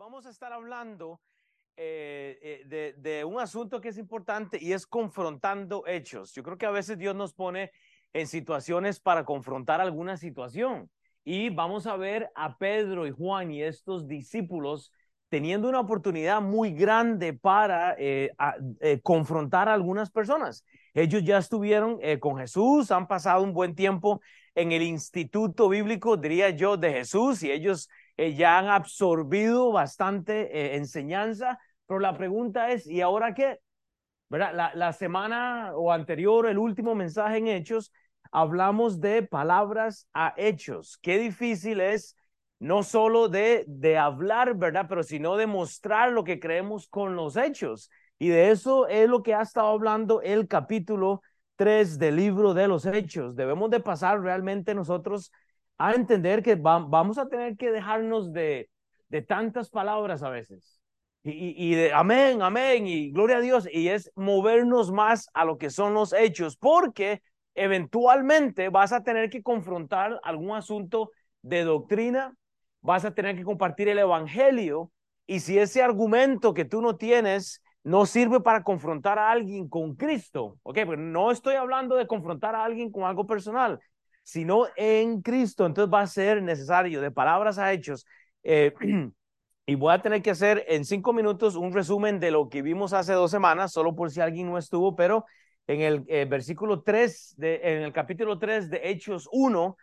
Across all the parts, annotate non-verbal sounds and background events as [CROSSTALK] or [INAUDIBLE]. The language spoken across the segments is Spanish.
vamos a estar hablando eh, eh, de, un asunto que es importante y es confrontando hechos. Yo creo que a veces Dios nos pone en situaciones para confrontar alguna situación. Y vamos a ver a Pedro y Juan y estos discípulos teniendo una oportunidad muy grande para eh, confrontar a algunas personas. Ellos ya estuvieron con Jesús, han pasado un buen tiempo en el instituto bíblico, diría yo, de Jesús, y ellos eh, ya han absorbido bastante eh, enseñanza, pero la pregunta es, ¿y ahora qué? La, la semana o anterior, el último mensaje en Hechos, hablamos de palabras a hechos. Qué difícil es no solo de, de hablar, ¿verdad? Pero sino de mostrar lo que creemos con los hechos. Y de eso es lo que ha estado hablando el capítulo 3 del libro de los hechos. Debemos de pasar realmente nosotros a entender que vamos a tener que dejarnos de, de tantas palabras a veces. Y, y, de amén, amén, y gloria a Dios, y es movernos más a lo que son los hechos, porque eventualmente vas a tener que confrontar algún asunto de doctrina, vas a tener que compartir el evangelio, y si ese argumento que tú no tienes no sirve para confrontar a alguien con Cristo, ok, pero no estoy hablando de confrontar a alguien con algo personal, sino en Cristo. Entonces va a ser necesario de palabras a hechos. Eh, [CLEARS THROAT] y voy a tener que hacer en cinco minutos un resumen de lo que vimos hace dos semanas, solo por si alguien no estuvo, pero en el eh, versículo 3, de, en el capítulo 3 de Hechos 1,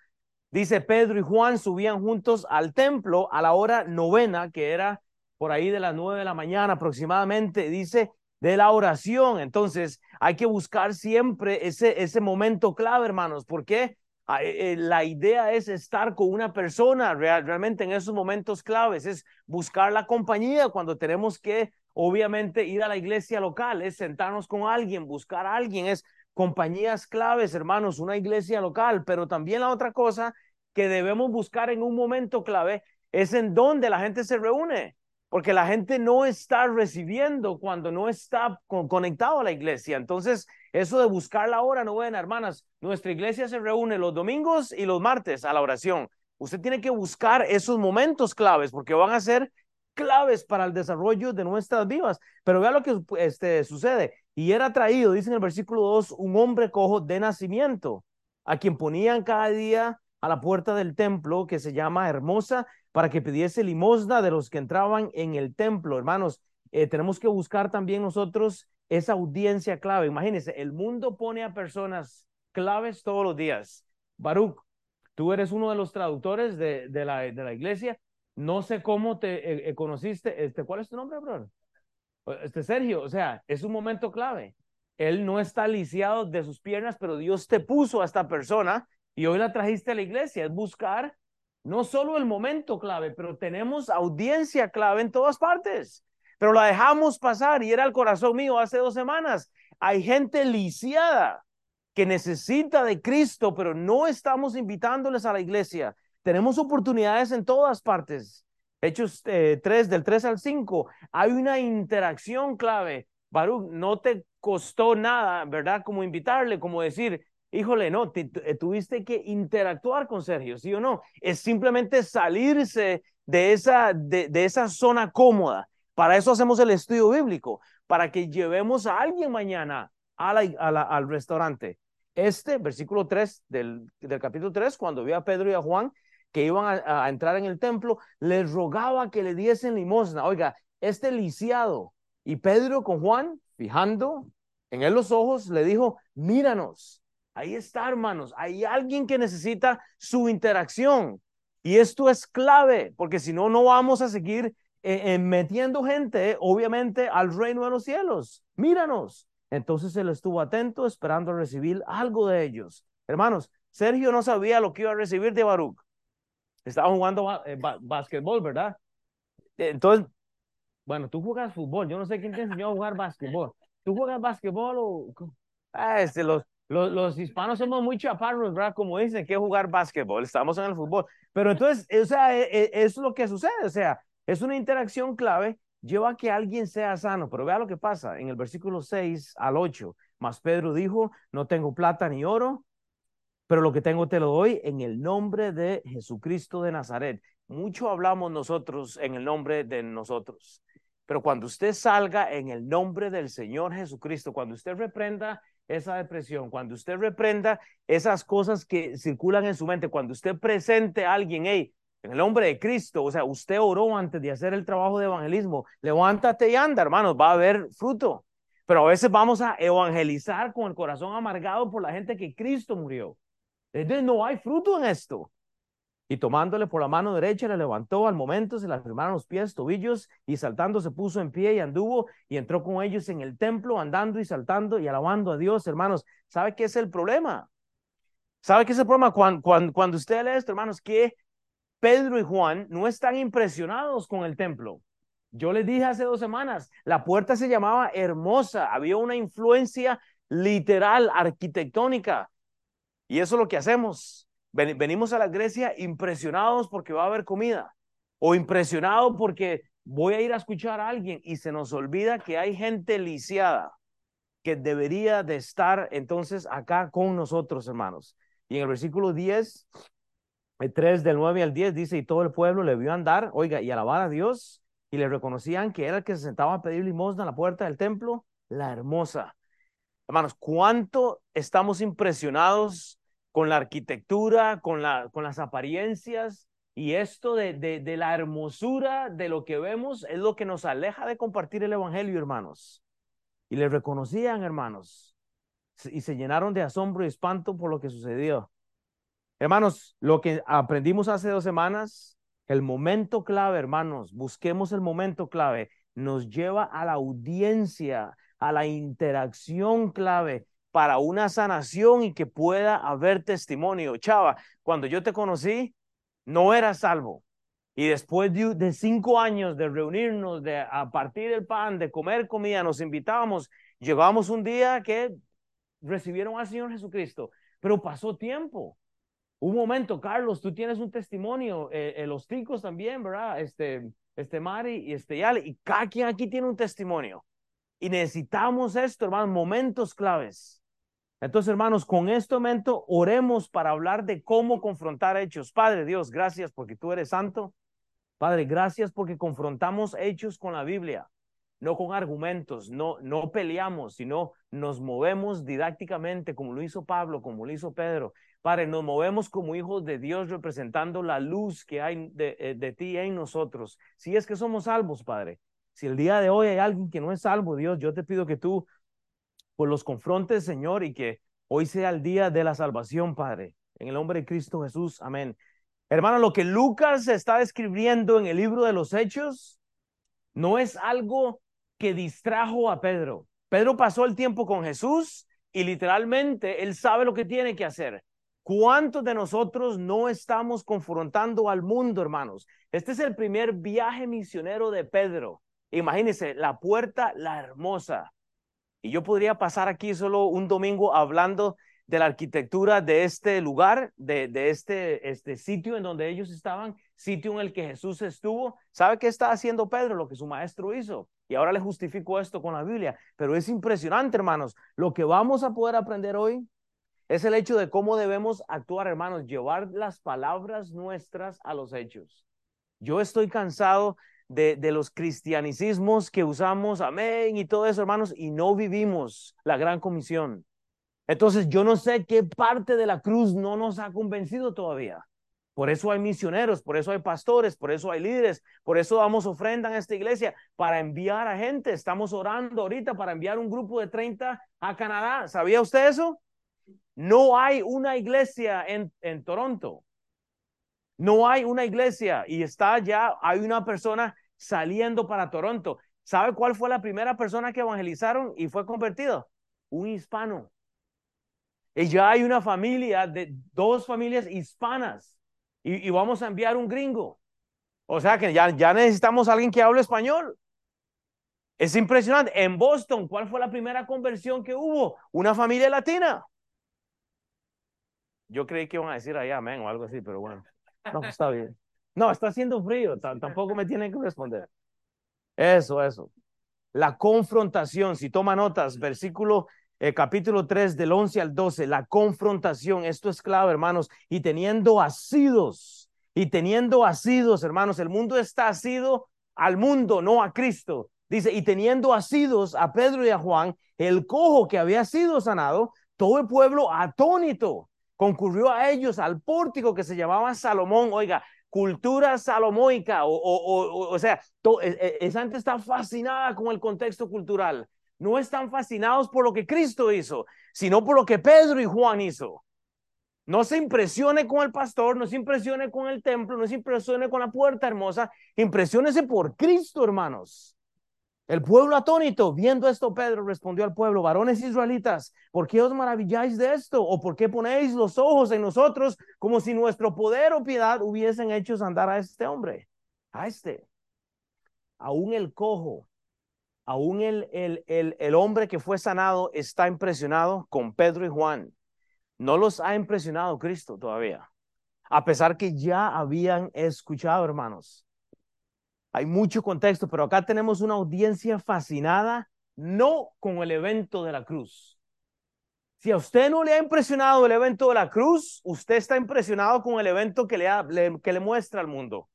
dice Pedro y Juan subían juntos al templo a la hora novena, que era por ahí de las nueve de la mañana aproximadamente, dice de la oración. Entonces hay que buscar siempre ese, ese momento clave, hermanos. ¿Por qué? Eh, eh, la idea es estar con una persona realmente en esos momentos claves, es buscar la compañía cuando tenemos que, obviamente, ir a la iglesia local, es sentarnos con alguien, buscar a alguien, es compañías claves, hermanos, una iglesia local, pero también la otra cosa que debemos buscar en un momento clave es en donde la gente se reúne, porque la gente no está recibiendo cuando no está conectado a la iglesia. Entonces, eso de buscar la hora, no ven, hermanas, nuestra iglesia se reúne los domingos y los martes a la oración. Usted tiene que buscar esos momentos claves porque van a ser claves para el desarrollo de nuestras vidas. Pero vea lo que este, sucede. Y era traído, dice en el versículo 2, un hombre cojo de nacimiento, a quien ponían cada día a la puerta del templo, que se llama Hermosa, para que pidiese limosna de los que entraban en el templo. Hermanos, eh, tenemos que buscar también nosotros esa audiencia clave. Imagínense, el mundo pone a personas claves todos los días. Baruch, tú eres uno de los traductores de, de, la, de la iglesia. No sé cómo te eh, eh, conociste. Este, ¿Cuál es tu nombre, brother? Este Sergio, o sea, es un momento clave. Él no está lisiado de sus piernas, pero Dios te puso a esta persona y hoy la trajiste a la iglesia. Es buscar no solo el momento clave, pero tenemos audiencia clave en todas partes pero la dejamos pasar y era el corazón mío hace dos semanas. Hay gente lisiada que necesita de Cristo, pero no estamos invitándoles a la iglesia. Tenemos oportunidades en todas partes. Hechos eh, 3, del 3 al 5, hay una interacción clave. Baruch, no te costó nada, ¿verdad? Como invitarle, como decir, híjole, no, eh, tuviste que interactuar con Sergio, ¿sí o no? Es simplemente salirse de esa, de, de esa zona cómoda para eso hacemos el estudio bíblico, para que llevemos a alguien mañana al restaurante. Este, versículo 3 del, capítulo 3, cuando vio a Pedro y a Juan que iban a, entrar en el templo, les rogaba que le diesen limosna. Oiga, este lisiado. Y Pedro con Juan, fijando en él los ojos, le dijo, míranos. Ahí está, hermanos. Hay alguien que necesita su interacción. Y esto es clave, porque si no, no vamos a seguir eh, eh, metiendo gente, obviamente, al reino de los cielos. Míranos. Entonces él estuvo atento, esperando recibir algo de ellos. Hermanos, Sergio no sabía lo que iba a recibir de Baruch. Estaba jugando eh, básquetbol, ¿verdad? Entonces, bueno, tú juegas fútbol. Yo no sé quién te enseñó a jugar básquetbol. ¿Tú juegas básquetbol o...? Ah, este, los, los, los, hispanos somos muy chaparros, ¿verdad? Como dicen, que jugar básquetbol. Estamos en el fútbol. Pero entonces, o sea, e, e, es lo que sucede. O sea, es una interacción clave, lleva a que alguien sea sano, pero vea lo que pasa en el versículo 6 al 8. Mas Pedro dijo, no tengo plata ni oro, pero lo que tengo te lo doy en el nombre de Jesucristo de Nazaret, mucho hablamos nosotros en el nombre de nosotros. Pero cuando usted salga en el nombre del Señor Jesucristo, cuando usted reprenda esa depresión, cuando usted reprenda esas cosas que circulan en su mente, cuando usted presente a alguien, hey, en el nombre de Cristo, o sea, usted oró antes de hacer el trabajo de evangelismo, levántate y anda, hermanos, va a haber fruto. Pero a veces vamos a evangelizar con el corazón amargado por la gente que Cristo murió. Entonces no hay fruto en esto. Y tomándole por la mano derecha, le levantó. Al momento se le afirmaron los pies, tobillos, y saltando se puso en pie y anduvo y entró con ellos en el templo, andando y saltando y alabando a Dios, hermanos. ¿Sabe qué es el problema? ¿Sabe qué es el problema? Cuando, cuando, cuando usted lee esto, hermanos, que Pedro y Juan no están impresionados con el templo. Yo les dije hace dos semanas, la puerta se llamaba hermosa, había una influencia literal, arquitectónica. Y eso es lo que hacemos venimos a la Grecia impresionados porque va a haber comida o impresionados porque voy a ir a escuchar a alguien y se nos olvida que hay gente lisiada que debería de estar entonces acá con nosotros, hermanos. Y en el versículo 10, el 3 del 9 al 10 dice, y todo el pueblo le vio andar, oiga, y alabar a Dios, y le reconocían que era el que se sentaba a pedir limosna a la puerta del templo, la hermosa. Hermanos, ¿cuánto estamos impresionados con la arquitectura, con, la, con las apariencias. Y esto de, de, la hermosura de lo que vemos es lo que nos aleja de compartir el Evangelio, hermanos. Y le reconocían, hermanos, y se llenaron de asombro y espanto por lo que sucedió. Hermanos, lo que aprendimos hace dos semanas, el momento clave, hermanos, busquemos el momento clave, nos lleva a la audiencia, a la interacción clave para una sanación y que pueda haber testimonio. Chava, cuando yo te conocí, no era salvo. Y después de, cinco años de reunirnos, de a partir del pan, de comer comida, nos invitábamos, llegamos un día que recibieron al Señor Jesucristo, pero pasó tiempo. Un momento, Carlos, tú tienes un testimonio, eh, eh, los ticos también, ¿verdad? Este, este Mari y este Yale, y cada quien aquí tiene un testimonio. Y necesitamos esto, hermanos, momentos claves. Entonces, hermanos, con este momento oremos para hablar de cómo confrontar hechos. Padre Dios, gracias porque tú eres santo. Padre, gracias porque confrontamos hechos con la Biblia, no con argumentos, no, no peleamos, sino nos movemos didácticamente como lo hizo Pablo, como lo hizo Pedro. Padre, nos movemos como hijos de Dios representando la luz que hay de, eh, de ti en nosotros. Si es que somos salvos, Padre. Si el día de hoy hay alguien que no es salvo, Dios, yo te pido que tú pues los confrontes, Señor, y que hoy sea el día de la salvación, Padre. En el nombre de Cristo Jesús, amén. Hermano, lo que Lucas está describiendo en el libro de los Hechos no es algo que distrajo a Pedro. Pedro pasó el tiempo con Jesús y literalmente él sabe lo que tiene que hacer. ¿Cuántos de nosotros no estamos confrontando al mundo, hermanos? Este es el primer viaje misionero de Pedro. Imagínense, la puerta, la hermosa. Y yo podría pasar aquí solo un domingo hablando de la arquitectura de este lugar, de, este, este sitio en donde ellos estaban, sitio en el que Jesús estuvo. ¿Sabe qué está haciendo Pedro? Lo que su maestro hizo. Y ahora le justifico esto con la Biblia. Pero es impresionante, hermanos. Lo que vamos a poder aprender hoy es el hecho de cómo debemos actuar, hermanos, llevar las palabras nuestras a los hechos. Yo estoy cansado de, los cristianicismos que usamos, amén, y todo eso, hermanos, y no vivimos la gran comisión. Entonces, yo no sé qué parte de la cruz no nos ha convencido todavía. Por eso hay misioneros, por eso hay pastores, por eso hay líderes, por eso damos ofrenda en esta iglesia para enviar a gente. Estamos orando ahorita para enviar un grupo de 30 a Canadá. ¿Sabía usted eso? No hay una iglesia en, en Toronto. No hay una iglesia y está ya, hay una persona saliendo para Toronto. ¿Sabe cuál fue la primera persona que evangelizaron y fue convertido? Un hispano. Y ya hay una familia de dos familias hispanas y, vamos a enviar un gringo. O sea que ya, ya necesitamos a alguien que hable español. Es impresionante. En Boston, ¿cuál fue la primera conversión que hubo? Una familia latina. Yo creí que iban a decir allá amén o algo así, pero bueno. No, está bien. No, está haciendo frío, tampoco me tienen que responder. Eso, eso. La confrontación, si toma notas, versículo eh, capítulo 3 del 11 al 12, la confrontación, esto es clave, hermanos, y teniendo asidos y teniendo asidos, hermanos, el mundo está asido al mundo, no a Cristo. Dice, y teniendo asidos a Pedro y a Juan, el cojo que había sido sanado, todo el pueblo atónito concurrió a ellos al pórtico que se llamaba Salomón. Oiga, cultura salomónica, o, o, o, sea, e, e, esa está fascinada con el contexto cultural. No están fascinados por lo que Cristo hizo, sino por lo que Pedro y Juan hizo. No se impresione con el pastor, no se impresione con el templo, no se impresione con la puerta hermosa, impresiónese por Cristo, hermanos. El pueblo atónito, viendo esto, Pedro respondió al pueblo, varones israelitas, ¿por qué os maravilláis de esto? ¿O por qué ponéis los ojos en nosotros como si nuestro poder o piedad hubiesen hecho andar a este hombre? A este. Aún el cojo, aún el, el, el, el hombre que fue sanado está impresionado con Pedro y Juan. No los ha impresionado Cristo todavía, a pesar que ya habían escuchado, hermanos hay mucho contexto, pero acá tenemos una audiencia fascinada, no con el evento de la cruz. Si a usted no le ha impresionado el evento de la cruz, usted está impresionado con el evento que le, que le muestra al mundo.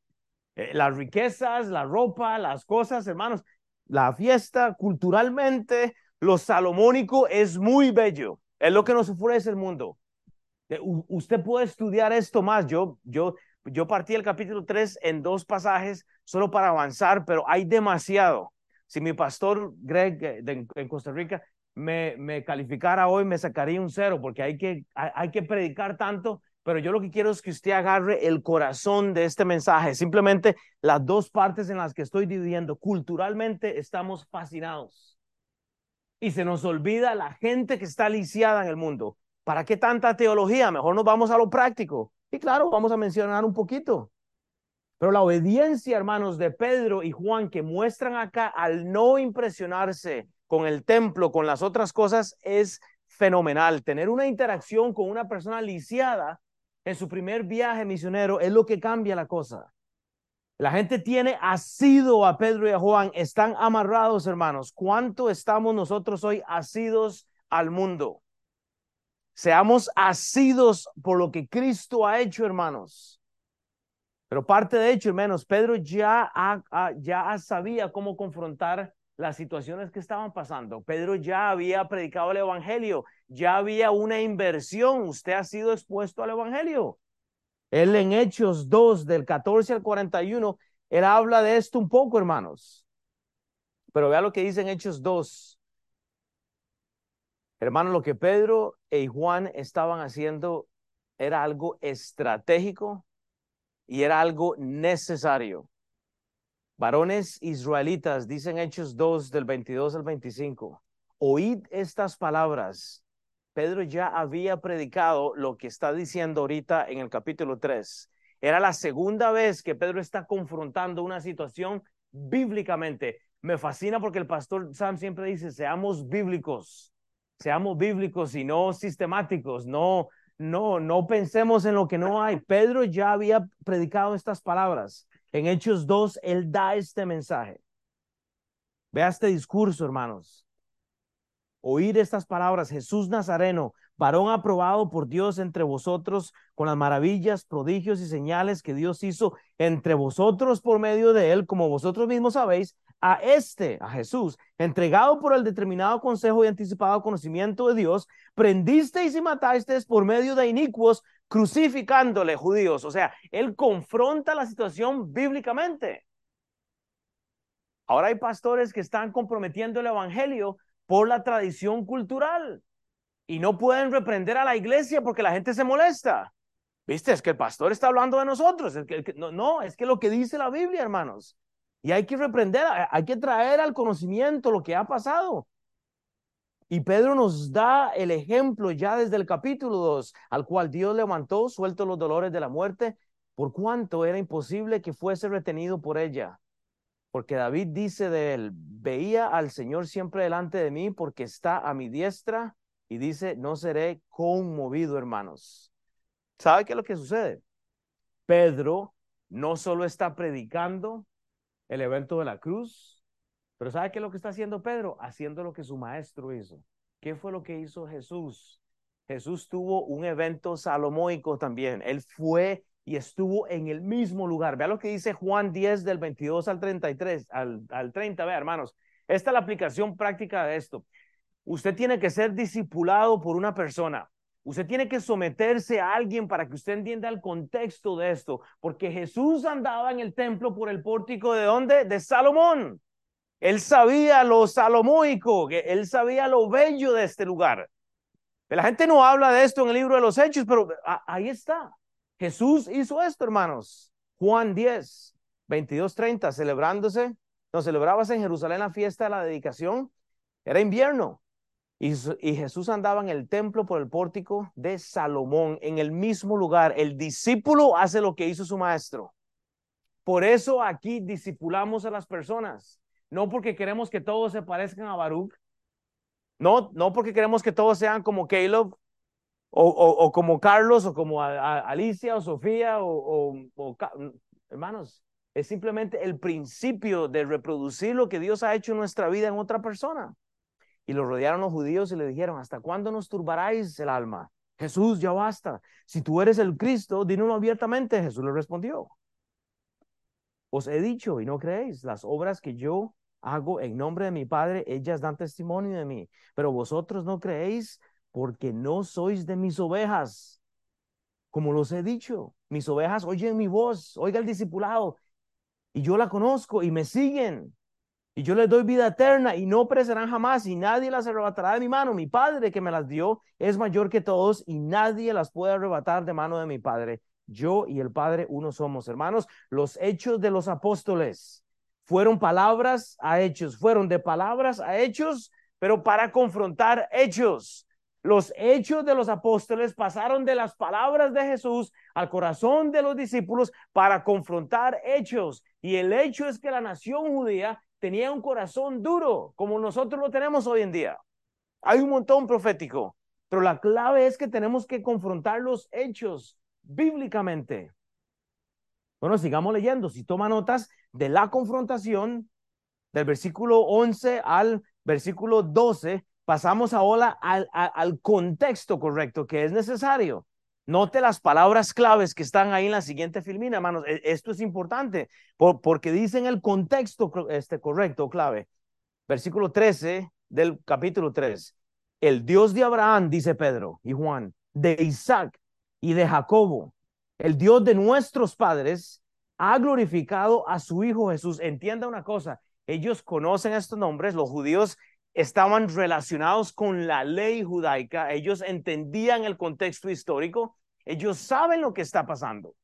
Eh, las riquezas, la ropa, las cosas, hermanos, la fiesta, culturalmente, lo salomónico es muy bello. Es lo que nos ofrece el mundo. Eh, usted puede estudiar esto más. Yo, yo, yo partí el capítulo 3 en dos pasajes solo para avanzar, pero hay demasiado. Si mi pastor Greg eh, en Costa Rica me, calificara hoy, me sacaría un cero, porque hay que, hay, que predicar tanto, pero yo lo que quiero es que usted agarre el corazón de este mensaje, simplemente las dos partes en las que estoy dividiendo. Culturalmente estamos fascinados y se nos olvida la gente que está lisiada en el mundo. ¿Para qué tanta teología? Mejor nos vamos a lo práctico. Y claro, vamos a mencionar un poquito. Pero la obediencia, hermanos, de Pedro y Juan que muestran acá al no impresionarse con el templo, con las otras cosas, es fenomenal. Tener una interacción con una persona lisiada en su primer viaje misionero es lo que cambia la cosa. La gente tiene asido a Pedro y a Juan, están amarrados, hermanos. ¿Cuánto estamos nosotros hoy asidos al mundo? Seamos asidos por lo que Cristo ha hecho, hermanos. Pero parte de hecho, hermanos, Pedro ya, ya sabía cómo confrontar las situaciones que estaban pasando. Pedro ya había predicado el Evangelio, ya había una inversión. Usted ha sido expuesto al Evangelio. Él en Hechos 2, del 14 al 41, él habla de esto un poco, hermanos. Pero vea lo que dice en Hechos 2, Hermano, lo que Pedro y Juan estaban haciendo era algo estratégico y era algo necesario. Varones israelitas, dicen Hechos 2 del 22 al 25, oíd estas palabras. Pedro ya había predicado lo que está diciendo ahorita en el capítulo 3. Era la segunda vez que Pedro está confrontando una situación bíblicamente. Me fascina porque el pastor Sam siempre dice, seamos bíblicos seamos bíblicos y no sistemáticos, no, no, no pensemos en lo que no hay. Pedro ya había predicado estas palabras. En Hechos 2, él da este mensaje. Vea este discurso, hermanos. Oír estas palabras, Jesús Nazareno, varón aprobado por Dios entre vosotros, con las maravillas, prodigios y señales que Dios hizo entre vosotros por medio de él, como vosotros mismos sabéis, a este, a Jesús, entregado por el determinado consejo y anticipado conocimiento de Dios, prendisteis y matasteis por medio de inicuos, crucificándole judíos. O sea, él confronta la situación bíblicamente. Ahora hay pastores que están comprometiendo el evangelio por la tradición cultural y no pueden reprender a la iglesia porque la gente se molesta. ¿Viste? Es que el pastor está hablando de nosotros. no, no, es que lo que dice la Biblia, hermanos. Y hay que reprender, hay que traer al conocimiento lo que ha pasado. Y Pedro nos da el ejemplo ya desde el capítulo 2, al cual Dios levantó, suelto los dolores de la muerte, por cuanto era imposible que fuese retenido por ella. Porque David dice de él, veía al Señor siempre delante de mí porque está a mi diestra y dice, no seré conmovido, hermanos. ¿Sabe qué es lo que sucede? Pedro no solo está predicando, el evento de la cruz. Pero ¿sabe qué es lo que está haciendo Pedro? Haciendo lo que su maestro hizo. ¿Qué fue lo que hizo Jesús? Jesús tuvo un evento salomónico también. Él fue y estuvo en el mismo lugar. Vea lo que dice Juan 10 del 22 al 33, al, al 30, vea hermanos. Esta es la aplicación práctica de esto. Usted tiene que ser discipulado por una persona. Usted tiene que someterse a alguien para que usted entienda el contexto de esto, porque Jesús andaba en el templo por el pórtico de dónde? De Salomón. Él sabía lo salomóico, él sabía lo bello de este lugar. La gente no habla de esto en el libro de los Hechos, pero ahí está. Jesús hizo esto, hermanos. Juan 10, 22, 30, celebrándose, no celebrábase en Jerusalén la fiesta de la dedicación. Era invierno. Y, Jesús andaba en el templo por el pórtico de Salomón, en el mismo lugar. El discípulo hace lo que hizo su maestro. Por eso aquí discipulamos a las personas. No porque queremos que todos se parezcan a Baruch. No, no porque queremos que todos sean como Caleb o, como Carlos o como Alicia o Sofía o, hermanos. Es simplemente el principio de reproducir lo que Dios ha hecho en nuestra vida en otra persona. Y lo rodearon los judíos y le dijeron, ¿hasta cuándo nos turbaráis el alma? Jesús, ya basta. Si tú eres el Cristo, dínoslo abiertamente. Jesús le respondió. Os he dicho y no creéis, las obras que yo hago en nombre de mi Padre, ellas dan testimonio de mí. Pero vosotros no creéis porque no sois de mis ovejas. Como los he dicho, mis ovejas oyen mi voz, oiga el discipulado, y yo la conozco y me siguen. Y yo les doy vida eterna y no perecerán jamás y nadie las arrebatará de mi mano. Mi Padre que me las dio es mayor que todos y nadie las puede arrebatar de mano de mi Padre. Yo y el Padre uno somos, hermanos. Los hechos de los apóstoles fueron palabras a hechos, fueron de palabras a hechos, pero para confrontar hechos. Los hechos de los apóstoles pasaron de las palabras de Jesús al corazón de los discípulos para confrontar hechos. Y el hecho es que la nación judía tenía un corazón duro, como nosotros lo tenemos hoy en día. Hay un montón profético, pero la clave es que tenemos que confrontar los hechos bíblicamente. Bueno, sigamos leyendo. Si toma notas de la confrontación, del versículo 11 al versículo 12, pasamos ahora al, al contexto correcto que es necesario. Note las palabras claves que están ahí en la siguiente filmina, hermanos. E, esto es importante porque dicen el contexto este, correcto, clave. Versículo 13 del capítulo 3. El Dios de Abraham, dice Pedro y Juan, de Isaac y de Jacobo, el Dios de nuestros padres, ha glorificado a su Hijo Jesús. Entienda una cosa, ellos conocen estos nombres, los judíos estaban relacionados con la ley judaica, ellos entendían el contexto histórico, ellos saben lo que está pasando.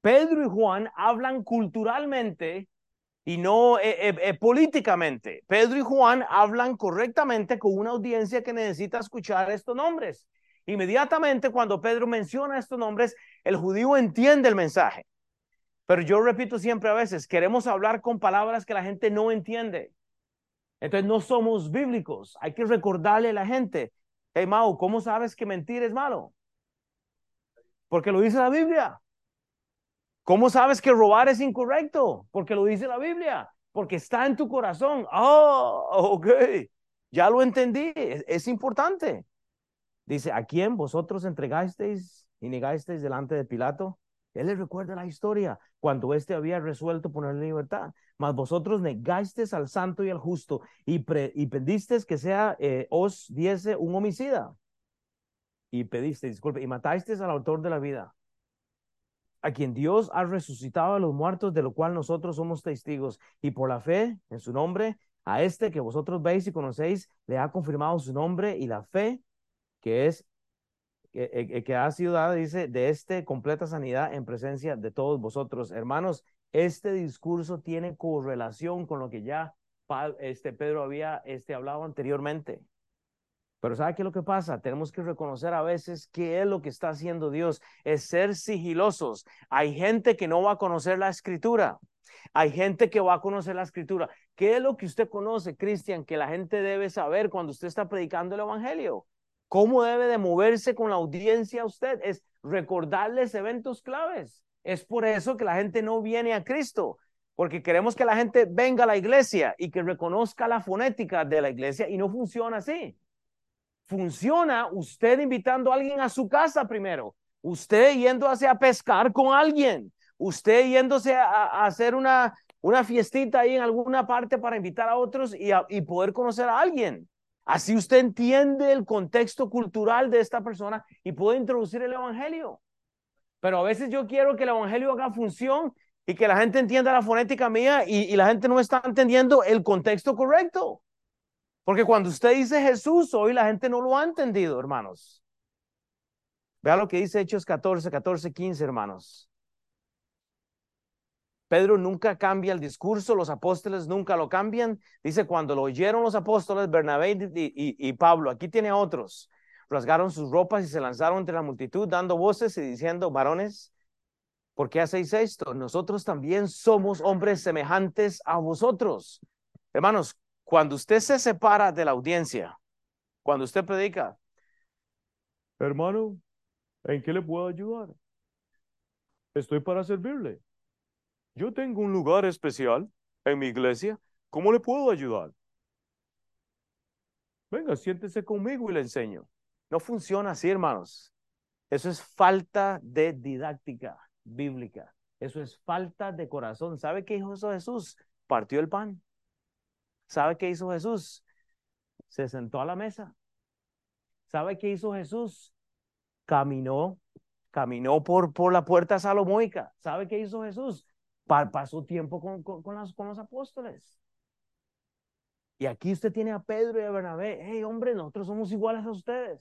Pedro y Juan hablan culturalmente y no eh, eh, eh, políticamente. Pedro y Juan hablan correctamente con una audiencia que necesita escuchar estos nombres. Inmediatamente cuando Pedro menciona estos nombres, el judío entiende el mensaje. Pero yo repito siempre a veces, queremos hablar con palabras que la gente no entiende. Entonces no somos bíblicos. Hay que recordarle a la gente, hey Mau, ¿cómo sabes que mentir es malo? Porque lo dice la Biblia. ¿Cómo sabes que robar es incorrecto? Porque lo dice la Biblia. Porque está en tu corazón. Oh, ok. Ya lo entendí. Es, es importante. Dice, ¿a quién vosotros entregasteis y negasteis delante de Pilato? Él le recuerda la historia cuando éste había resuelto ponerle libertad. Mas vosotros negasteis al santo y al justo y, y pedisteis que sea eh, os diese un homicida. Y pediste, disculpe, y matasteis al autor de la vida, a quien Dios ha resucitado a los muertos, de lo cual nosotros somos testigos. Y por la fe en su nombre, a este que vosotros veis y conocéis, le ha confirmado su nombre y la fe que es que, eh, eh, que ha sido dada, dice, de este completa sanidad en presencia de todos vosotros. Hermanos, este discurso tiene correlación con lo que ya este Pedro había este, hablado anteriormente. Pero ¿sabe qué es lo que pasa? Tenemos que reconocer a veces qué es lo que está haciendo Dios. Es ser sigilosos. Hay gente que no va a conocer la escritura. Hay gente que va a conocer la escritura. ¿Qué es lo que usted conoce, Cristian, que la gente debe saber cuando usted está predicando el Evangelio? ¿Cómo debe de moverse con la audiencia usted? Es recordarles eventos claves. Es por eso que la gente no viene a Cristo, porque queremos que la gente venga a la iglesia y que reconozca la fonética de la iglesia y no funciona así. Funciona usted invitando a alguien a su casa primero. usted yéndose a pescar con alguien, usted yéndose a, hacer una, una fiestita ahí en alguna parte para invitar a otros y, y poder conocer a alguien. Así usted entiende el contexto cultural de esta persona y puede introducir el Evangelio. Pero a veces yo quiero que el Evangelio haga función y que la gente entienda la fonética mía y, la gente no está entendiendo el contexto correcto. Porque cuando usted dice Jesús, hoy la gente no lo ha entendido, hermanos. Vea lo que dice Hechos 14, 14, 15, hermanos. Pedro nunca cambia el discurso, los apóstoles nunca lo cambian. Dice, cuando lo oyeron los apóstoles, Bernabé y, Pablo, aquí tiene a otros, rasgaron sus ropas y se lanzaron entre la multitud, dando voces y diciendo, varones, ¿Por qué hacéis esto? Nosotros también somos hombres semejantes a vosotros. Hermanos, cuando usted se separa de la audiencia, cuando usted predica, hermano, ¿en qué le puedo ayudar? Estoy para servirle. Yo tengo un lugar especial en mi iglesia. ¿Cómo le puedo ayudar? Venga, siéntese conmigo y le enseño. No funciona así, hermanos. Eso es falta de didáctica bíblica. Eso es falta de corazón. ¿Sabe qué hizo Jesús? Partió el pan. ¿Sabe qué hizo Jesús? Se sentó a la mesa. ¿Sabe qué hizo Jesús? Caminó, caminó por, por la puerta salomónica. ¿Sabe qué hizo Jesús? Pasó tiempo con, con, con, con los apóstoles. Y aquí usted tiene a Pedro y a Bernabé. Hey, hombre, nosotros somos iguales a ustedes.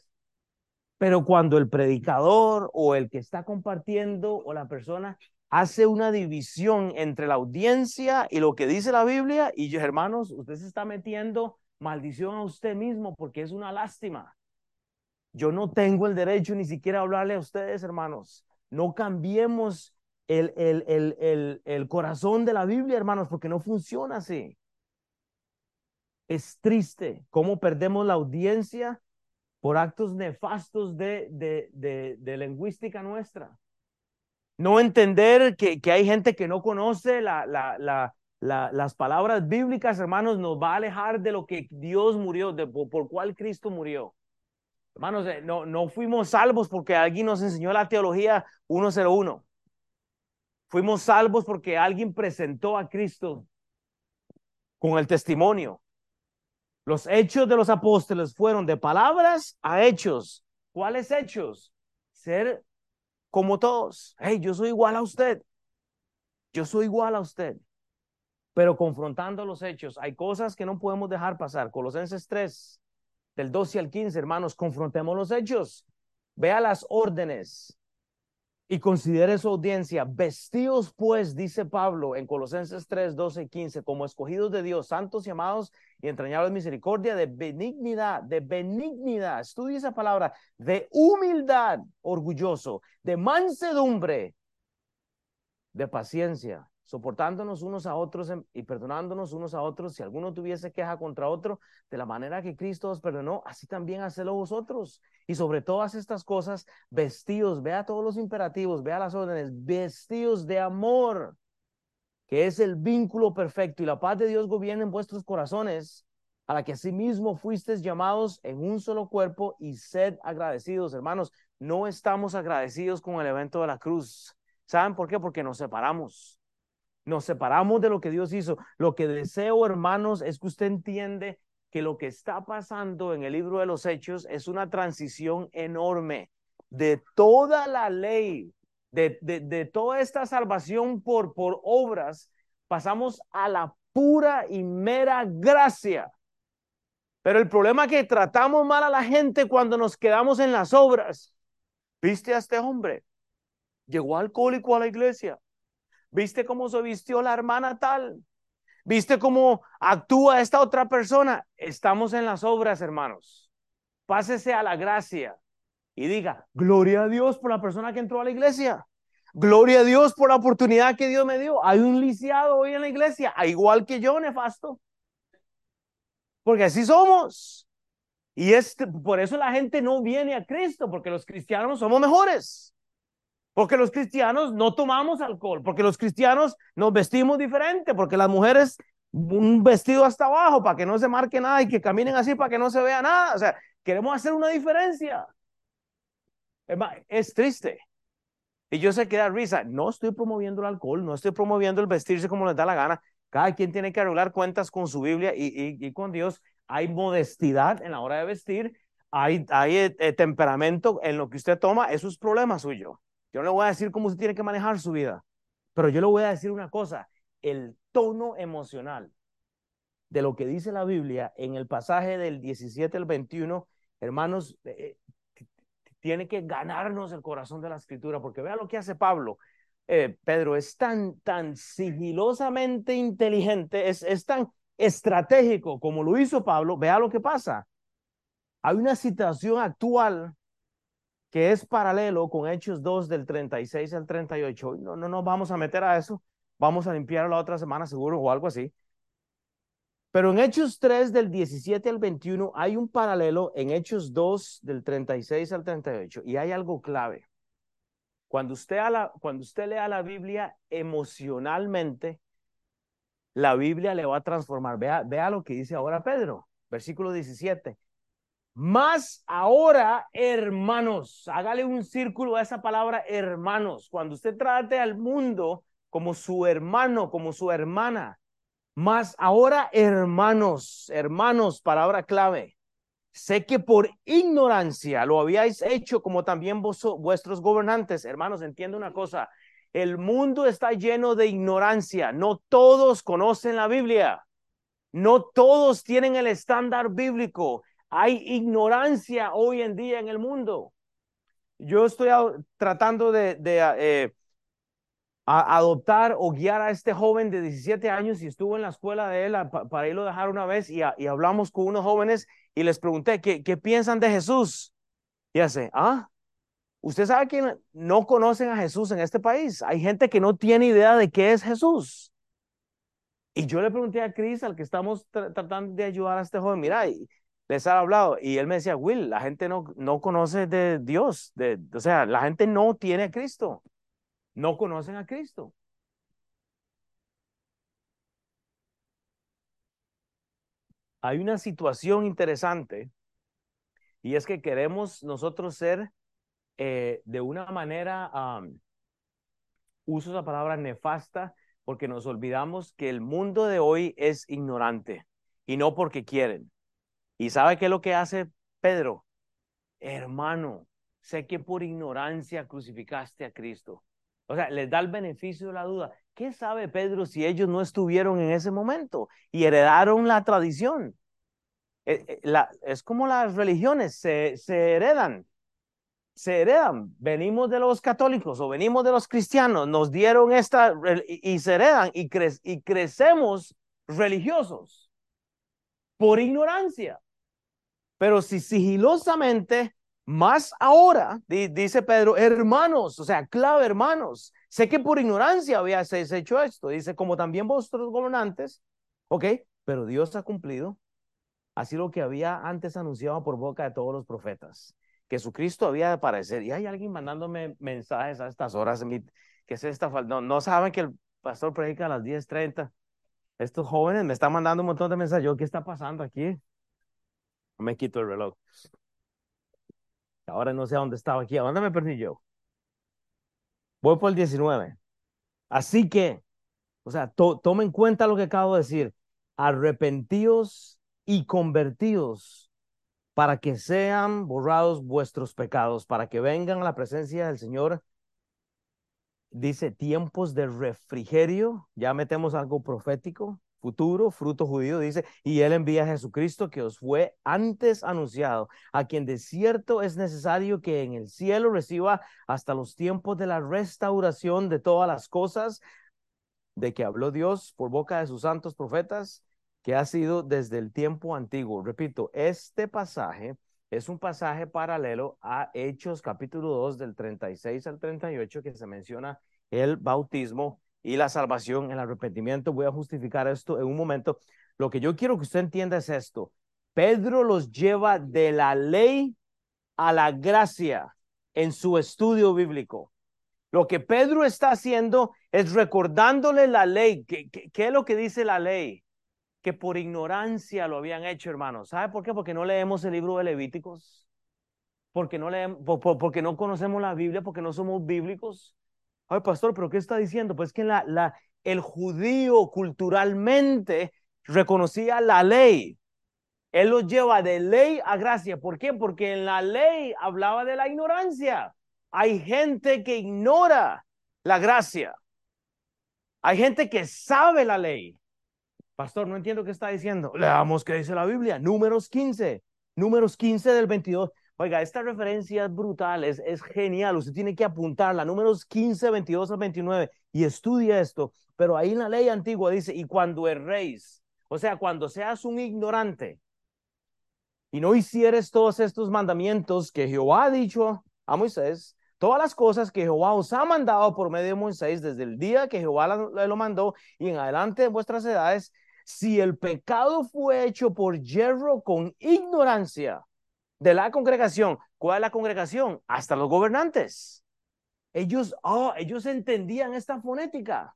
Pero cuando el predicador o el que está compartiendo o la persona hace una división entre la audiencia y lo que dice la Biblia, y hermanos, usted se está metiendo maldición a usted mismo porque es una lástima. Yo no tengo el derecho ni siquiera a hablarle a ustedes, hermanos. No cambiemos el, el, el, el, corazón de la Biblia, hermanos, porque no funciona así. Es triste cómo perdemos la audiencia por actos nefastos de, de, de, lingüística nuestra. No entender que, que, hay gente que no conoce la, la, la, las palabras bíblicas, hermanos, nos va a alejar de lo que Dios murió, de, por, por cuál Cristo murió. Hermanos, eh, no, no fuimos salvos porque alguien nos enseñó la teología 101. Fuimos salvos porque alguien presentó a Cristo con el testimonio. Los hechos de los apóstoles fueron de palabras a hechos. ¿Cuáles hechos? Ser como todos. Hey, yo soy igual a usted. Yo soy igual a usted. Pero confrontando los hechos, hay cosas que no podemos dejar pasar. Colosenses 3, del 12 al 15, hermanos, confrontemos los hechos. Vea las órdenes y considere su audiencia. Vestidos pues, dice Pablo en Colosenses 3, 12 y 15, como escogidos de Dios, santos y amados y entrañables misericordia, de benignidad, de benignidad, estudie esa palabra, de humildad, orgulloso, de mansedumbre, de paciencia, soportándonos unos a otros y perdonándonos unos a otros. Si alguno tuviese queja contra otro, de la manera que Cristo os perdonó, así también hacedlo vosotros. Y sobre todas estas cosas, vestidos, vea todos los imperativos, vea las órdenes, vestidos de amor, que es el vínculo perfecto, y la paz de Dios gobierna en vuestros corazones, a la que asimismo fuisteis llamados en un solo cuerpo y sed agradecidos, hermanos. No estamos agradecidos con el evento de la cruz. ¿Saben por qué? Porque nos separamos nos separamos de lo que Dios hizo. Lo que deseo, hermanos, es que usted entiende que lo que está pasando en el libro de los Hechos es una transición enorme de toda la ley, de, de, toda esta salvación por, por obras, pasamos a la pura y mera gracia. Pero el problema es que tratamos mal a la gente cuando nos quedamos en las obras. ¿Viste a este hombre? Llegó alcohólico a la iglesia. ¿Viste cómo se vistió la hermana tal? ¿Viste cómo actúa esta otra persona? Estamos en las obras, hermanos. Pásese a la gracia y diga, gloria a Dios por la persona que entró a la iglesia. Gloria a Dios por la oportunidad que Dios me dio. Hay un lisiado hoy en la iglesia, igual que yo, nefasto. Porque así somos. Y es por eso la gente no viene a Cristo, porque los cristianos somos mejores. Porque los cristianos no tomamos alcohol, porque los cristianos nos vestimos diferente, porque las mujeres un vestido hasta abajo para que no se marque nada y que caminen así para que no se vea nada. O sea, queremos hacer una diferencia. Es triste, Y yo sé que da risa. No estoy promoviendo el alcohol, no estoy promoviendo el vestirse como les da la gana. Cada quien tiene que arreglar cuentas con su Biblia y, y, con Dios. Hay modestidad en la hora de vestir, hay, hay eh, temperamento en lo que usted toma, eso es problema suyo. Yo no le voy a decir cómo usted tiene que manejar su vida, pero yo le voy a decir una cosa, el tono emocional de lo que dice la Biblia en el pasaje del 17 al 21, hermanos, eh, tiene que ganarnos el corazón de la escritura, porque vea lo que hace Pablo. Eh, Pedro es tan, tan sigilosamente inteligente, es, es tan estratégico como lo hizo Pablo. Vea lo que pasa. Hay una situación actual que es paralelo con Hechos 2 del 36 al 38. No, no nos vamos a meter a eso. Vamos a limpiar la otra semana seguro o algo así. Pero en Hechos 3 del 17 al 21 hay un paralelo en Hechos 2 del 36 al 38 y hay algo clave. Cuando usted, cuando usted lea la Biblia emocionalmente, la Biblia le va a transformar. Vea, vea lo que dice ahora Pedro, versículo 17. Más ahora, hermanos, hágale un círculo a esa palabra hermanos. Cuando usted trate al mundo como su hermano, como su hermana, mas ahora, hermanos, hermanos, palabra clave, sé que por ignorancia lo habíais hecho como también vos, vuestros gobernantes. Hermanos, entiende una cosa, el mundo está lleno de ignorancia, no todos conocen la Biblia, no todos tienen el estándar bíblico, hay ignorancia hoy en día en el mundo. Yo estoy tratando de, eh, adoptar o guiar a este joven de 17 años y estuvo en la escuela de él para irlo a dejar una vez y, hablamos con unos jóvenes y les pregunté, ¿qué, qué piensan de Jesús? Y hace, ah, usted sabe que no conocen a Jesús en este país. Hay gente que no tiene idea de qué es Jesús. Y yo le pregunté a Cris, al que estamos tratando de ayudar a este joven, mira, y les ha hablado. Y él me decía, Will, la gente no, no conoce de Dios. De, o sea, la gente no tiene a Cristo no conocen a Cristo. Hay una situación interesante y es que queremos nosotros ser eh, de una manera, uso esa palabra nefasta, porque nos olvidamos que el mundo de hoy es ignorante y no porque quieren. ¿Y sabe qué es lo que hace Pedro? Hermano, sé que por ignorancia crucificaste a Cristo. O sea, les da el beneficio de la duda. ¿Qué sabe Pedro si ellos no estuvieron en ese momento y heredaron la tradición? Eh, eh, es como las religiones, se, heredan, se heredan. Venimos de los católicos o venimos de los cristianos, nos dieron esta y, se heredan y, y crecemos religiosos por ignorancia. Pero si sigilosamente más ahora, dice Pedro, hermanos, o sea, clave hermanos, sé que por ignorancia habías hecho esto, dice, como también vosotros gobernantes, ok, pero Dios ha cumplido así lo que había antes anunciado por boca de todos los profetas. Jesucristo había de aparecer. Y hay alguien mandándome mensajes a estas horas. que es esta no, no saben que el pastor predica a las 10:30. Estos jóvenes me están mandando un montón de mensajes. Yo, ¿qué está pasando aquí? Me quito el reloj. Ahora no sé dónde estaba aquí. ¿A dónde me perdí yo? Voy por el 19. Así que, o sea, tome en cuenta lo que acabo de decir. Arrepentíos y convertidos para que sean borrados vuestros pecados, para que vengan a la presencia del Señor. Dice tiempos de refrigerio. Ya metemos algo profético futuro, fruto judío, dice, y él envía a Jesucristo que os fue antes anunciado, a quien de cierto es necesario que en el cielo reciba hasta los tiempos de la restauración de todas las cosas de que habló Dios por boca de sus santos profetas, que ha sido desde el tiempo antiguo. Repito, este pasaje es un pasaje paralelo a Hechos capítulo 2 del 36 al 38 que se menciona el bautismo y la salvación, el arrepentimiento. Voy a justificar esto en un momento. Lo que yo quiero que usted entienda es esto. Pedro los lleva de la ley a la gracia en su estudio bíblico. Lo que Pedro está haciendo es recordándole la ley. ¿Qué, es lo que dice la ley? Que por ignorancia lo habían hecho, hermanos. ¿Sabe por qué? Porque no leemos el libro de Levíticos. porque no leemos, porque no conocemos la Biblia, porque no somos bíblicos. Ay, pastor, pero ¿qué está diciendo? Pues que el judío culturalmente reconocía la ley. Él lo lleva de ley a gracia. ¿Por qué? Porque en la ley hablaba de la ignorancia. Hay gente que ignora la gracia. Hay gente que sabe la ley. Pastor, no entiendo qué está diciendo. Leamos qué dice la Biblia. Números 15. Números 15 del 22. Oiga, esta referencia es brutal, es, genial. Usted tiene que apuntarla. Números 15, 22 al 29 y estudia esto. Pero ahí en la ley antigua dice, y cuando erréis, o sea, cuando seas un ignorante y no hicieres todos estos mandamientos que Jehová ha dicho a Moisés, todas las cosas que Jehová os ha mandado por medio de Moisés desde el día que Jehová lo mandó y en adelante de vuestras edades, si el pecado fue hecho por hierro con ignorancia de la congregación, ¿cuál es la congregación? Hasta los gobernantes. Ellos, oh, ellos entendían esta fonética.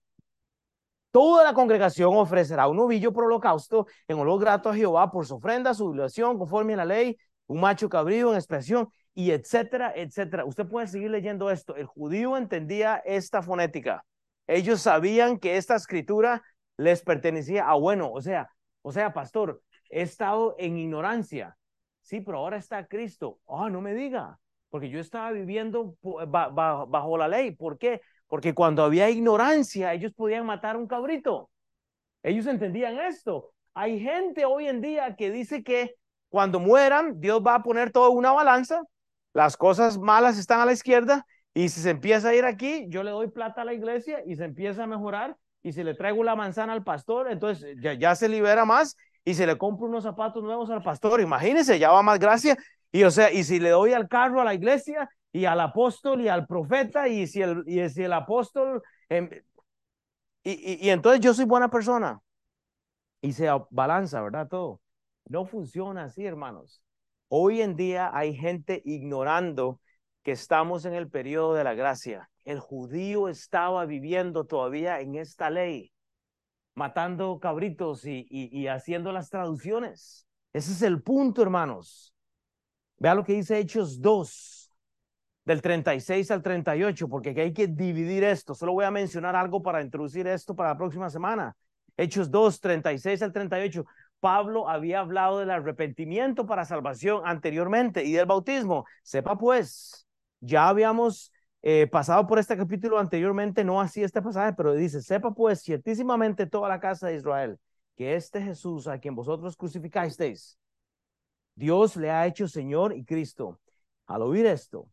Toda la congregación ofrecerá un novillo por holocausto en olor grato a Jehová por su ofrenda, su violación, conforme a la ley, un macho cabrío en expresión, y etcétera, etcétera. Usted puede seguir leyendo esto. El judío entendía esta fonética. Ellos sabían que esta escritura les pertenecía a bueno, o sea, o sea, pastor, he estado en ignorancia. Sí, pero ahora está Cristo. Ah, no me diga, porque yo estaba viviendo bajo la ley. ¿Por qué? Porque cuando había ignorancia, ellos podían matar un cabrito. Ellos entendían esto. Hay gente hoy en día que dice que cuando mueran, Dios va a poner todo una balanza, las cosas malas están a la izquierda y si se empieza a ir aquí, yo le doy plata a la iglesia y se empieza a mejorar y si le traigo la manzana al pastor, entonces ya, se libera más y si le compro unos zapatos nuevos al pastor, imagínense, ya va más gracia. Y o sea, y si le doy al carro a la iglesia y al apóstol y al profeta y si el, y si el apóstol... Em, y, y, entonces yo soy buena persona. Y se balanza, ¿verdad? Todo. No funciona así, hermanos. Hoy en día hay gente ignorando que estamos en el periodo de la gracia. El judío estaba viviendo todavía en esta ley, matando cabritos y, haciendo las traducciones. Ese es el punto, hermanos. Vea lo que dice Hechos 2, del 36 al 38, porque hay que dividir esto. Solo voy a mencionar algo para introducir esto para la próxima semana. Hechos 2, 36 al 38. Pablo había hablado del arrepentimiento para salvación anteriormente y del bautismo. Sepa pues, ya habíamos eh, pasado por este capítulo anteriormente, no así este pasaje, pero dice, sepa pues ciertísimamente toda la casa de Israel que este Jesús a quien vosotros crucificasteis, Dios le ha hecho Señor y Cristo. Al oír esto,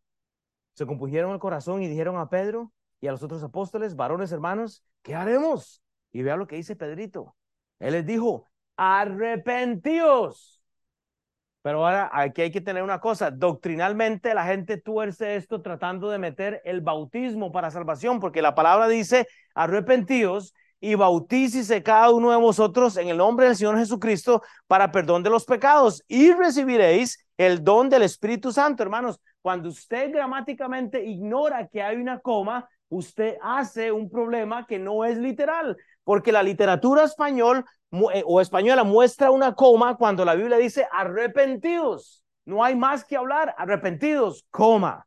se compusieron el corazón y dijeron a Pedro y a los otros apóstoles, varones hermanos, ¿qué haremos? Y vea lo que dice Pedrito. Él les dijo, arrepentíos pero ahora aquí hay que tener una cosa, doctrinalmente la gente tuerce esto tratando de meter el bautismo para salvación, porque la palabra dice, arrepentíos y bautícese cada uno de vosotros en el nombre del Señor Jesucristo para perdón de los pecados y recibiréis el don del Espíritu Santo, hermanos. Cuando usted gramáticamente ignora que hay una coma, usted hace un problema que no es literal, porque la literatura español o española muestra una coma cuando la Biblia dice arrepentidos. No hay más que hablar, arrepentidos, coma.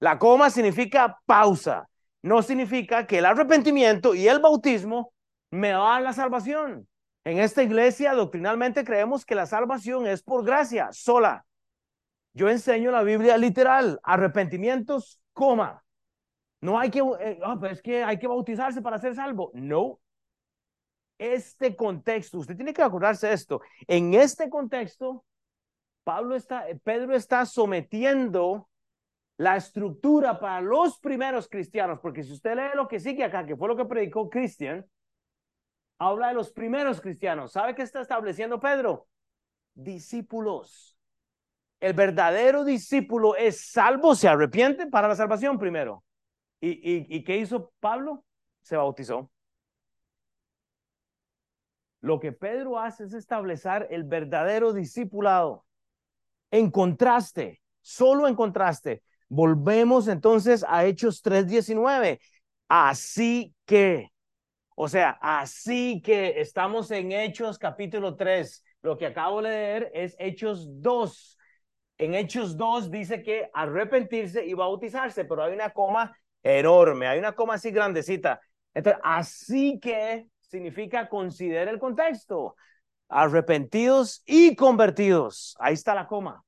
La coma significa pausa. No significa que el arrepentimiento y el bautismo me dan la salvación. En esta iglesia doctrinalmente creemos que la salvación es por gracia sola. Yo enseño la Biblia literal, arrepentimientos, coma. No hay que, eh, ah, pues es que hay que bautizarse para ser salvo. No, este contexto, usted tiene que acordarse de esto, en este contexto, Pablo está, Pedro está sometiendo la estructura para los primeros cristianos, porque si usted lee lo que sigue acá, que fue lo que predicó Cristian, habla de los primeros cristianos. ¿Sabe qué está estableciendo Pedro? Discípulos. El verdadero discípulo es salvo, se arrepiente para la salvación primero. ¿Y, y, y qué hizo Pablo? Se bautizó. Lo que Pedro hace es establecer el verdadero discipulado. En contraste, solo en contraste, volvemos entonces a Hechos 3:19. Así que, o sea, así que estamos en Hechos capítulo 3. Lo que acabo de leer es Hechos 2. En Hechos 2 dice que arrepentirse y bautizarse, pero hay una coma enorme, hay una coma así grandecita. Entonces, así que significa considera el contexto. Arrepentidos y convertidos. Ahí está la coma.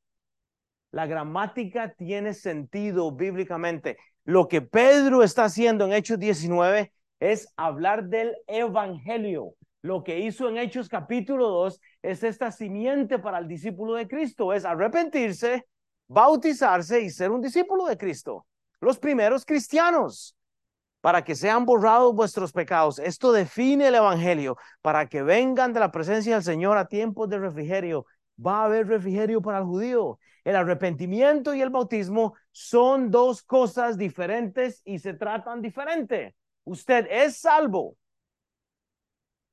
La gramática tiene sentido bíblicamente. Lo que Pedro está haciendo en Hechos 19 es hablar del evangelio. Lo que hizo en Hechos capítulo 2 es esta simiente para el discípulo de Cristo, es arrepentirse, bautizarse y ser un discípulo de Cristo. Los primeros cristianos, para que sean borrados vuestros pecados. Esto define el Evangelio, para que vengan de la presencia del Señor a tiempos de refrigerio. Va a haber refrigerio para el judío. El arrepentimiento y el bautismo son dos cosas diferentes y se tratan diferente. Usted es salvo.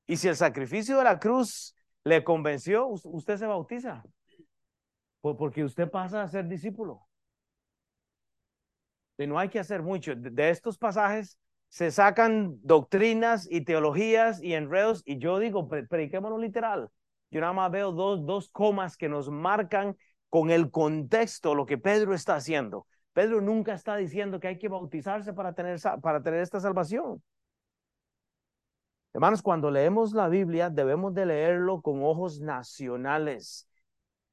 Y si el sacrificio de la cruz le convenció, usted se bautiza. Porque usted pasa a ser discípulo. Y no hay que hacer mucho. De estos pasajes se sacan doctrinas y teologías y enredos y yo digo, prediquémoslo literal. Yo nada más veo dos, dos comas que nos marcan con el contexto lo que Pedro está haciendo. Pedro nunca está diciendo que hay que bautizarse para tener, para tener esta salvación. Hermanos, cuando leemos la Biblia debemos de leerlo con ojos nacionales.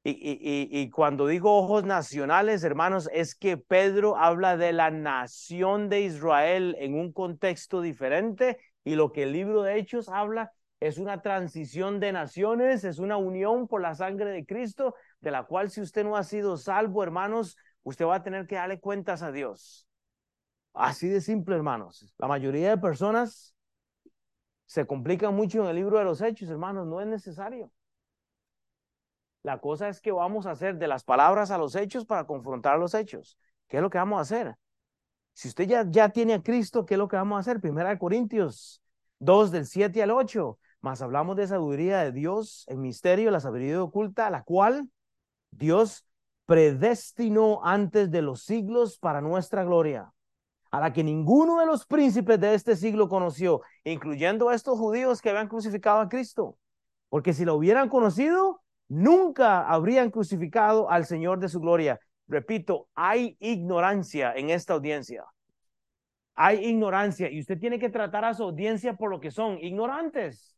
Y, y, y, cuando digo ojos nacionales, hermanos, es que Pedro habla de la nación de Israel en un contexto diferente y lo que el libro de Hechos habla es una transición de naciones, es una unión por la sangre de Cristo, de la cual si usted no ha sido salvo, hermanos, usted va a tener que darle cuentas a Dios. Así de simple, hermanos. La mayoría de personas se complican mucho en el libro de los hechos, hermanos, no es necesario. La cosa es que vamos a hacer de las palabras a los hechos para confrontar los hechos. ¿Qué es lo que vamos a hacer? Si usted ya, ya tiene a Cristo, ¿qué es lo que vamos a hacer? Primera de Corintios 2 del 7 al 8. Más hablamos de sabiduría de Dios en misterio, la sabiduría oculta, la cual Dios predestinó antes de los siglos para nuestra gloria, a la que ninguno de los príncipes de este siglo conoció, incluyendo a estos judíos que habían crucificado a Cristo. Porque si lo hubieran conocido, nunca habrían crucificado al Señor de su gloria. Repito, hay ignorancia en esta audiencia. Hay ignorancia y usted tiene que tratar a su audiencia por lo que son ignorantes.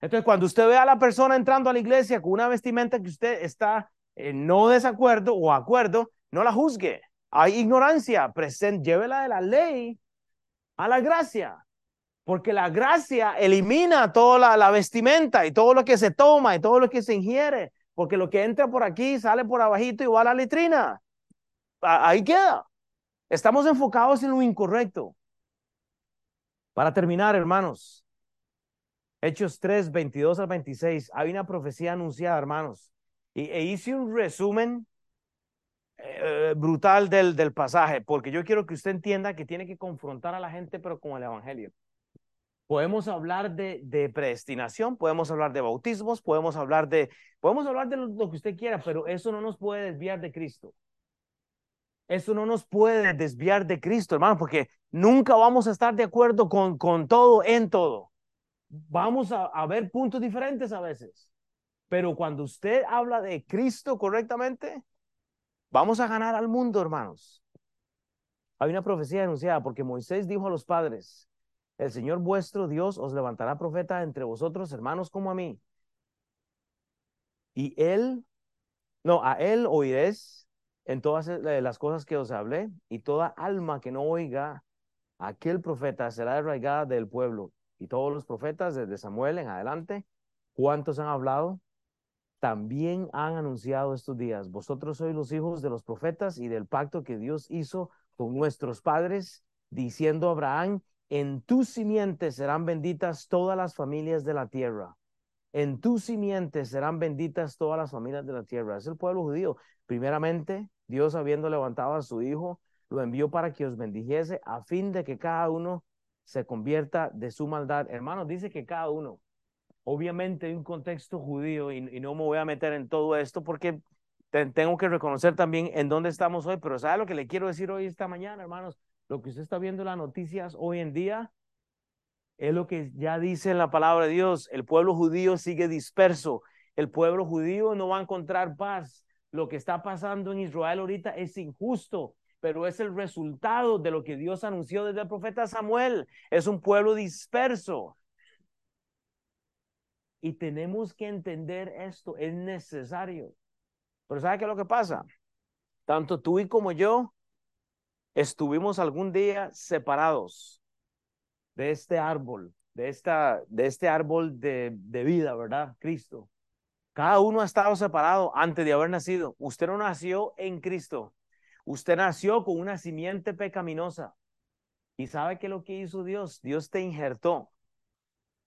Entonces, cuando usted ve a la persona entrando a la iglesia con una vestimenta que usted está en no desacuerdo o acuerdo, no la juzgue. Hay ignorancia, presente, llévela de la ley a la gracia porque la gracia elimina toda la, vestimenta y todo lo que se toma y todo lo que se ingiere, porque lo que entra por aquí sale por abajito y va a la letrina. Ahí queda. Estamos enfocados en lo incorrecto. Para terminar, hermanos, Hechos 3, 22 al 26, hay una profecía anunciada, hermanos, y e hice un resumen eh, brutal del, del pasaje, porque yo quiero que usted entienda que tiene que confrontar a la gente, pero con el Evangelio. Podemos hablar de, de, predestinación, podemos hablar de bautismos, podemos hablar de, podemos hablar de lo, que usted quiera, pero eso no nos puede desviar de Cristo. Eso no nos puede desviar de Cristo, hermano, porque nunca vamos a estar de acuerdo con, con todo en todo. Vamos a, a ver puntos diferentes a veces. Pero cuando usted habla de Cristo correctamente, vamos a ganar al mundo, hermanos. Hay una profecía anunciada porque Moisés dijo a los padres, el Señor vuestro Dios os levantará profeta entre vosotros, hermanos, como a mí. Y él, no, a él oiréis en todas las cosas que os hablé, y toda alma que no oiga aquel profeta será arraigada del pueblo. Y todos los profetas, desde Samuel en adelante, ¿cuántos han hablado? También han anunciado estos días. Vosotros sois los hijos de los profetas y del pacto que Dios hizo con nuestros padres, diciendo a Abraham, en tu simiente serán benditas todas las familias de la tierra. En tu simiente serán benditas todas las familias de la tierra. Es el pueblo judío. Primeramente, Dios habiendo levantado a su Hijo, lo envió para que os bendijese a fin de que cada uno se convierta de su maldad. Hermanos, dice que cada uno. Obviamente hay un contexto judío y, no me voy a meter en todo esto porque tengo que reconocer también en dónde estamos hoy, pero ¿sabe lo que le quiero decir hoy esta mañana, hermanos? Lo que usted está viendo en las noticias hoy en día es lo que ya dice en la palabra de Dios. El pueblo judío sigue disperso. El pueblo judío no va a encontrar paz. Lo que está pasando en Israel ahorita es injusto, pero es el resultado de lo que Dios anunció desde el profeta Samuel. Es un pueblo disperso. Y tenemos que entender esto, es necesario. Pero ¿sabe qué es lo que pasa? Tanto tú y como yo estuvimos algún día separados de este árbol, de, esta, de este árbol de, de vida, ¿verdad? Cristo. Cada uno ha estado separado antes de haber nacido. Usted no nació en Cristo. Usted nació con una simiente pecaminosa. ¿Y sabe qué es lo que hizo Dios? Dios te injertó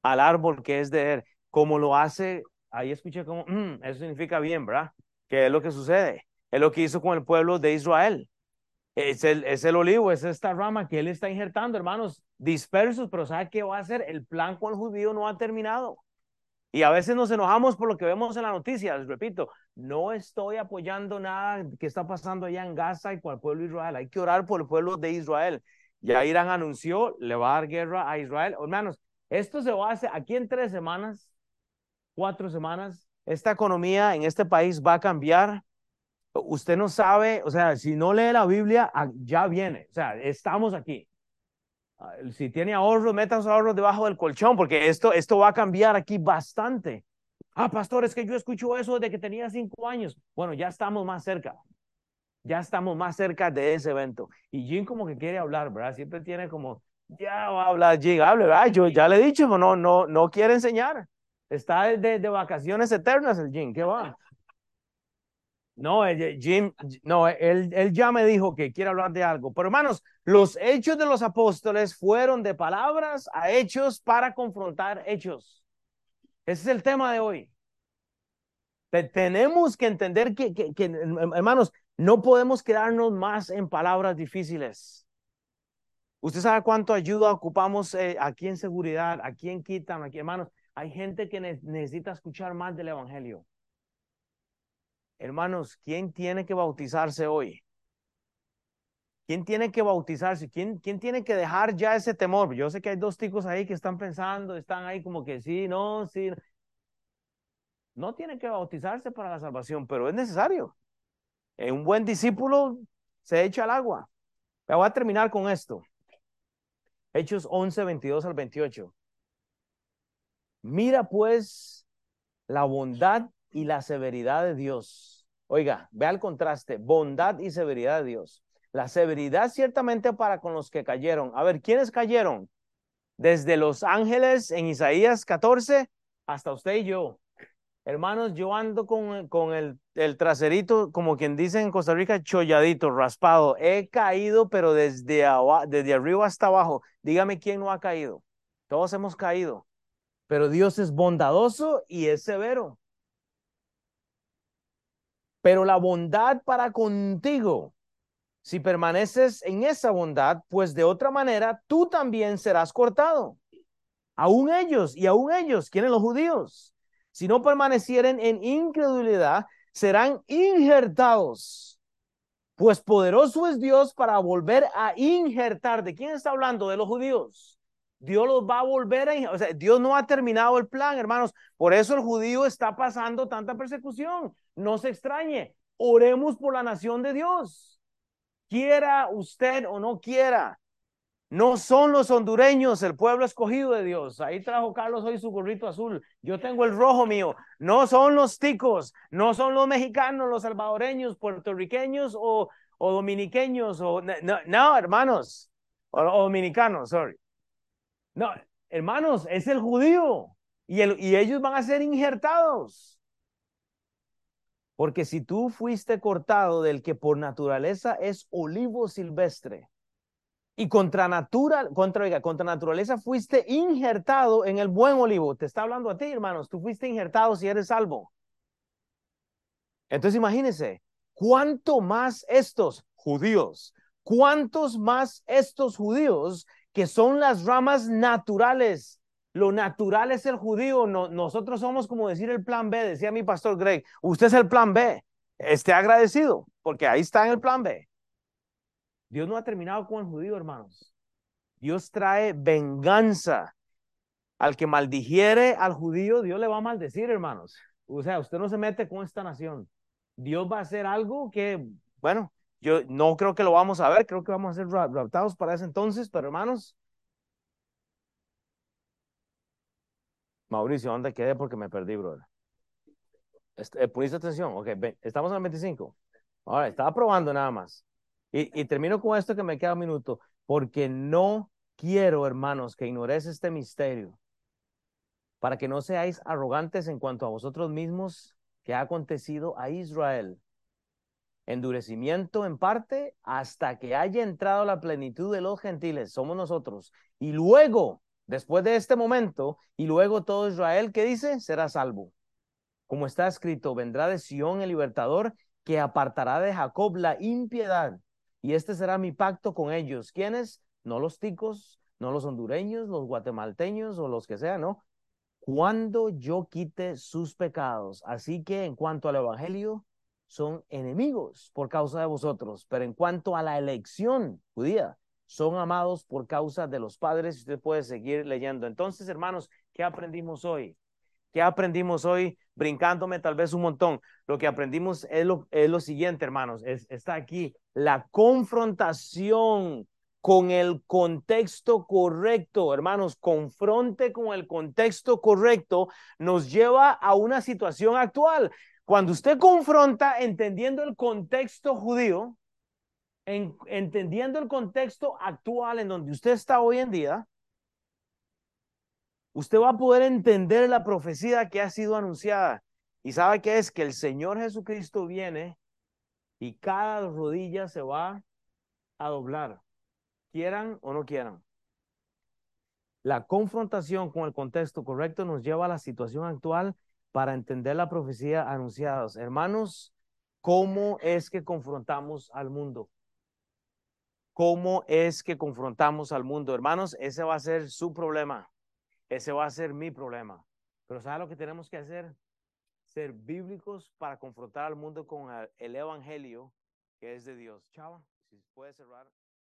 al árbol que es de Él, como lo hace, ahí escuché como, mm, eso significa bien, ¿verdad? ¿Qué es lo que sucede? Es lo que hizo con el pueblo de Israel. Es el, es el olivo, es esta rama que Él está injertando, hermanos, dispersos, pero ¿sabe qué va a hacer? El plan con el judío no ha terminado. Y a veces nos enojamos por lo que vemos en la noticia. Les repito, no estoy apoyando nada que está pasando allá en Gaza y con el pueblo de Israel. Hay que orar por el pueblo de Israel. Ya Irán anunció, le va a dar guerra a Israel. Hermanos, esto se va a hacer aquí en tres semanas, cuatro semanas. Esta economía en este país va a cambiar. Usted no sabe, o sea, si no lee la Biblia, ah, ya viene. O sea, estamos aquí. Ah, si tiene ahorros, meta sus ahorros debajo del colchón, porque esto, esto va a cambiar aquí bastante. Ah, pastor, es que yo escucho eso desde que tenía cinco años. Bueno, ya estamos más cerca. Ya estamos más cerca de ese evento. Y Jim como que quiere hablar, ¿verdad? Siempre tiene como, ya va a hablar Jim, hable, ¿verdad? Yo ya le he dicho, no, no, no quiere enseñar. Está de, de vacaciones eternas el Jim, ¿qué va? No, eh, Jim, no, él, él ya me dijo que quiere hablar de algo. Pero hermanos, los hechos de los apóstoles fueron de palabras a hechos para confrontar hechos. Ese es el tema de hoy. tenemos que entender que, que, hermanos, no podemos quedarnos más en palabras difíciles. Usted sabe cuánto ayuda ocupamos eh, aquí en seguridad, aquí en Quitan, aquí, hermanos. Hay gente que necesita escuchar más del Evangelio. Hermanos, ¿quién tiene que bautizarse hoy? ¿Quién tiene que bautizarse? ¿Quién, ¿Quién tiene que dejar ya ese temor? Yo sé que hay dos ticos ahí que están pensando, están ahí como que sí, no, sí. No tienen que bautizarse para la salvación, pero es necesario. un buen discípulo se echa al agua. Me voy a terminar con esto. Hechos 11, 22 al 28. Mira pues la bondad y la severidad de Dios. Oiga, vea el contraste, bondad y severidad de Dios. La severidad ciertamente para con los que cayeron. A ver, ¿quiénes cayeron? Desde los ángeles en Isaías 14 hasta usted y yo. Hermanos, yo ando con, con el, el, traserito, como quien dice en Costa Rica, cholladito, raspado. He caído, pero desde, desde arriba hasta abajo. Dígame quién no ha caído. Todos hemos caído. Pero Dios es bondadoso y es severo pero la bondad para contigo. Si permaneces en esa bondad, pues de otra manera tú también serás cortado. Aún ellos, y aún ellos, ¿quieren los judíos? Si no permanecieren en incredulidad, serán injertados. Pues poderoso es Dios para volver a injertar. ¿De quién está hablando? De los judíos. Dios los va a volver a... O sea, Dios no ha terminado el plan, hermanos. Por eso el judío está pasando tanta persecución. No se extrañe. Oremos por la nación de Dios. Quiera usted o no quiera. No son los hondureños el pueblo escogido de Dios. Ahí trajo Carlos hoy su gorrito azul. Yo tengo el rojo mío. No son los ticos, no son los mexicanos, los salvadoreños, puertorriqueños o, dominiqueños. O, no, hermanos. O dominicanos, sorry. No, hermanos, es el judío y, el, y ellos van a ser injertados. Porque si tú fuiste cortado del que por naturaleza es olivo silvestre y contra, natura, contra, contra naturaleza fuiste injertado en el buen olivo, te está hablando a ti, hermanos, tú fuiste injertado si eres salvo. Entonces imagínense, ¿cuánto más estos judíos, cuántos más estos judíos que son las ramas naturales. Lo natural es el judío. No, nosotros somos como decir el plan B, decía mi pastor Greg. Usted es el plan B. Esté agradecido, porque ahí está en el plan B. Dios no ha terminado con el judío, hermanos. Dios trae venganza. Al que maldigiere al judío, Dios le va a maldecir, hermanos. O sea, usted no se mete con esta nación. Dios va a hacer algo que, bueno, yo no creo que lo vamos a ver, creo que vamos a ser raptados para ese entonces, pero hermanos, Mauricio, ¿dónde quedé? Porque me perdí, brother. ¿Pusiste atención? Ok, estamos en el 25. Ahora, estaba probando nada más. Y, y, termino con esto que me queda un minuto, porque no quiero, hermanos, que ignores este misterio, para que no seáis arrogantes en cuanto a vosotros mismos que ha acontecido a Israel. Endurecimiento en parte hasta que haya entrado la plenitud de los gentiles, somos nosotros. Y luego, después de este momento, y luego todo Israel, ¿qué dice? Será salvo. Como está escrito, vendrá de Sión el libertador que apartará de Jacob la impiedad. Y este será mi pacto con ellos. ¿Quiénes? No los ticos, no los hondureños, los guatemalteños o los que sean, ¿no? Cuando yo quite sus pecados. Así que en cuanto al Evangelio, son enemigos por causa de vosotros, pero en cuanto a la elección judía, son amados por causa de los padres. Usted puede seguir leyendo. Entonces, hermanos, ¿qué aprendimos hoy? ¿Qué aprendimos hoy? Brincándome tal vez un montón. Lo que aprendimos es lo, es lo siguiente, hermanos. Es, está aquí la confrontación con el contexto correcto, hermanos, confronte con el contexto correcto nos lleva a una situación actual. Cuando usted confronta entendiendo el contexto judío, entendiendo el contexto actual en donde usted está hoy en día, usted va a poder entender la profecía que ha sido anunciada. Y sabe que es que el Señor Jesucristo viene y cada rodilla se va a doblar, quieran o no quieran. La confrontación con el contexto correcto nos lleva a la situación actual para entender la profecía anunciada. Hermanos, ¿cómo es que confrontamos al mundo? ¿Cómo es que confrontamos al mundo? Hermanos, ese va a ser su problema. Ese va a ser mi problema. Pero ¿sabe lo que tenemos que hacer? Ser bíblicos para confrontar al mundo con el, evangelio que es de Dios. Chava, si puede cerrar.